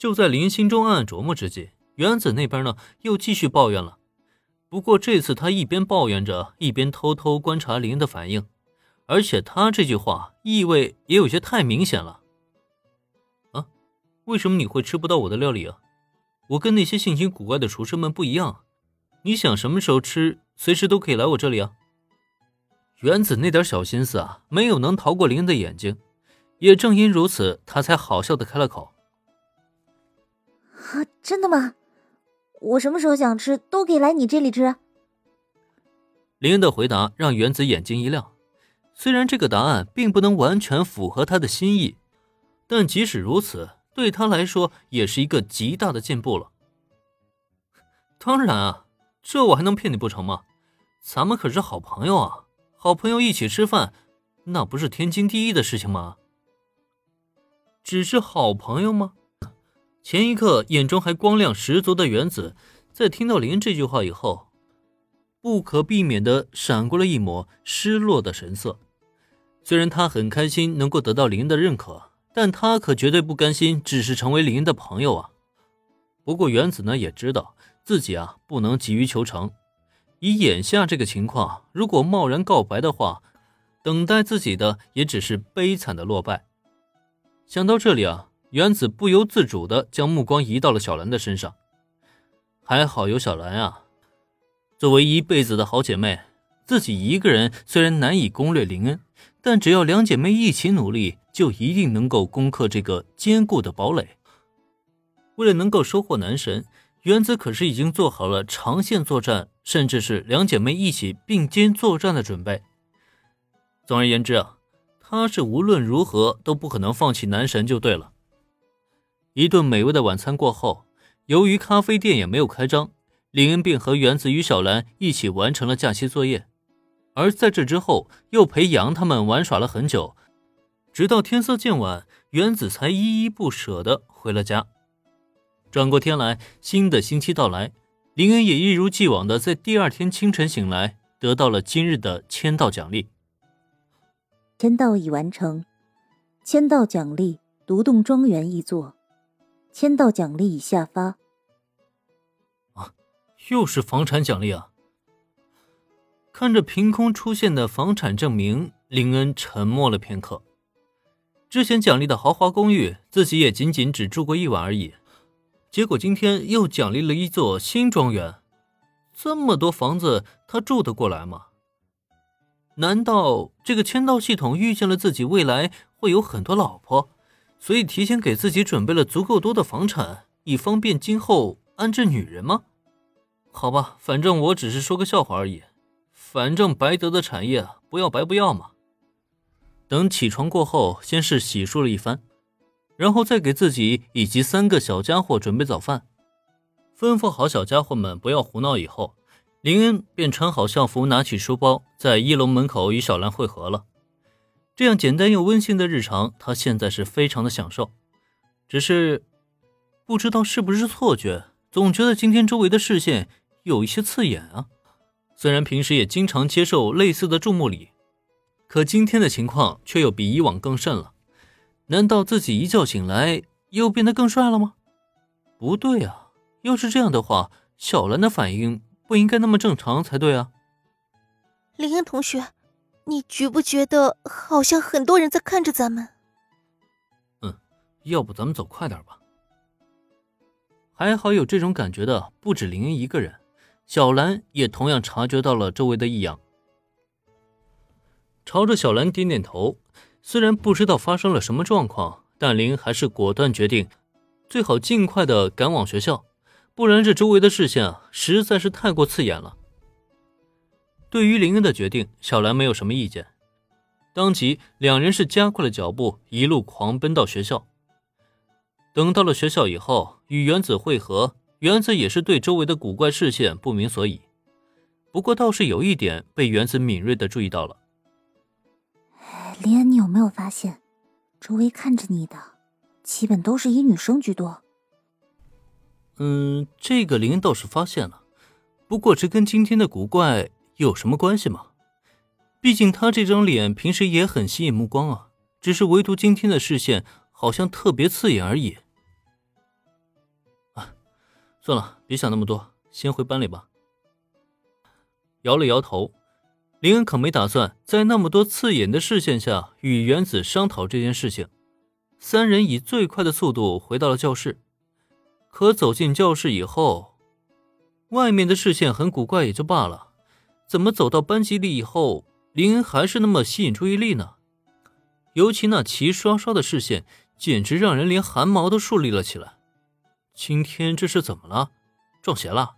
就在林心中暗暗琢磨之际，原子那边呢又继续抱怨了。不过这次他一边抱怨着，一边偷偷观察林的反应，而且他这句话意味也有些太明显了。啊，为什么你会吃不到我的料理啊？我跟那些性情古怪的厨师们不一样，你想什么时候吃，随时都可以来我这里啊。原子那点小心思啊，没有能逃过林的眼睛，也正因如此，他才好笑的开了口。啊，真的吗？我什么时候想吃都可以来你这里吃。林恩的回答让原子眼睛一亮，虽然这个答案并不能完全符合他的心意，但即使如此，对他来说也是一个极大的进步了。当然啊，这我还能骗你不成吗？咱们可是好朋友啊，好朋友一起吃饭，那不是天经地义的事情吗？只是好朋友吗？前一刻眼中还光亮十足的原子，在听到林这句话以后，不可避免的闪过了一抹失落的神色。虽然他很开心能够得到林的认可，但他可绝对不甘心只是成为林的朋友啊。不过原子呢也知道自己啊不能急于求成，以眼下这个情况，如果贸然告白的话，等待自己的也只是悲惨的落败。想到这里啊。原子不由自主的将目光移到了小兰的身上，还好有小兰啊，作为一辈子的好姐妹，自己一个人虽然难以攻略林恩，但只要两姐妹一起努力，就一定能够攻克这个坚固的堡垒。为了能够收获男神，原子可是已经做好了长线作战，甚至是两姐妹一起并肩作战的准备。总而言之啊，她是无论如何都不可能放弃男神就对了。一顿美味的晚餐过后，由于咖啡店也没有开张，林恩便和原子与小兰一起完成了假期作业。而在这之后，又陪杨他们玩耍了很久，直到天色渐晚，原子才依依不舍地回了家。转过天来，新的星期到来，林恩也一如既往的在第二天清晨醒来，得到了今日的签到奖励。签到已完成，签到奖励：独栋庄园一座。签到奖励已下发。啊，又是房产奖励啊！看着凭空出现的房产证明，林恩沉默了片刻。之前奖励的豪华公寓，自己也仅仅只住过一晚而已。结果今天又奖励了一座新庄园，这么多房子，他住得过来吗？难道这个签到系统遇见了自己未来会有很多老婆？所以提前给自己准备了足够多的房产，以方便今后安置女人吗？好吧，反正我只是说个笑话而已。反正白得的产业不要白不要嘛。等起床过后，先是洗漱了一番，然后再给自己以及三个小家伙准备早饭，吩咐好小家伙们不要胡闹以后，林恩便穿好校服，拿起书包，在一楼门口与小兰会合了。这样简单又温馨的日常，他现在是非常的享受。只是不知道是不是错觉，总觉得今天周围的视线有一些刺眼啊。虽然平时也经常接受类似的注目礼，可今天的情况却又比以往更甚了。难道自己一觉醒来又变得更帅了吗？不对啊，要是这样的话，小兰的反应不应该那么正常才对啊。林恩同学。你觉不觉得好像很多人在看着咱们？嗯，要不咱们走快点吧。还好有这种感觉的不止林恩一个人，小兰也同样察觉到了周围的异样，朝着小兰点点头。虽然不知道发生了什么状况，但林还是果断决定，最好尽快的赶往学校，不然这周围的视线啊实在是太过刺眼了。对于林恩的决定，小兰没有什么意见。当即，两人是加快了脚步，一路狂奔到学校。等到了学校以后，与原子会合，原子也是对周围的古怪视线不明所以。不过，倒是有一点被原子敏锐的注意到了。林恩，你有没有发现，周围看着你的，基本都是以女生居多？嗯，这个林恩倒是发现了。不过，这跟今天的古怪。有什么关系吗？毕竟他这张脸平时也很吸引目光啊，只是唯独今天的视线好像特别刺眼而已。啊算了，别想那么多，先回班里吧。摇了摇头，林恩可没打算在那么多刺眼的视线下与原子商讨这件事情。三人以最快的速度回到了教室，可走进教室以后，外面的视线很古怪也就罢了，怎么走到班级里以后，林恩还是那么吸引注意力呢？尤其那齐刷刷的视线，简直让人连汗毛都竖立了起来。今天这是怎么了？撞邪了？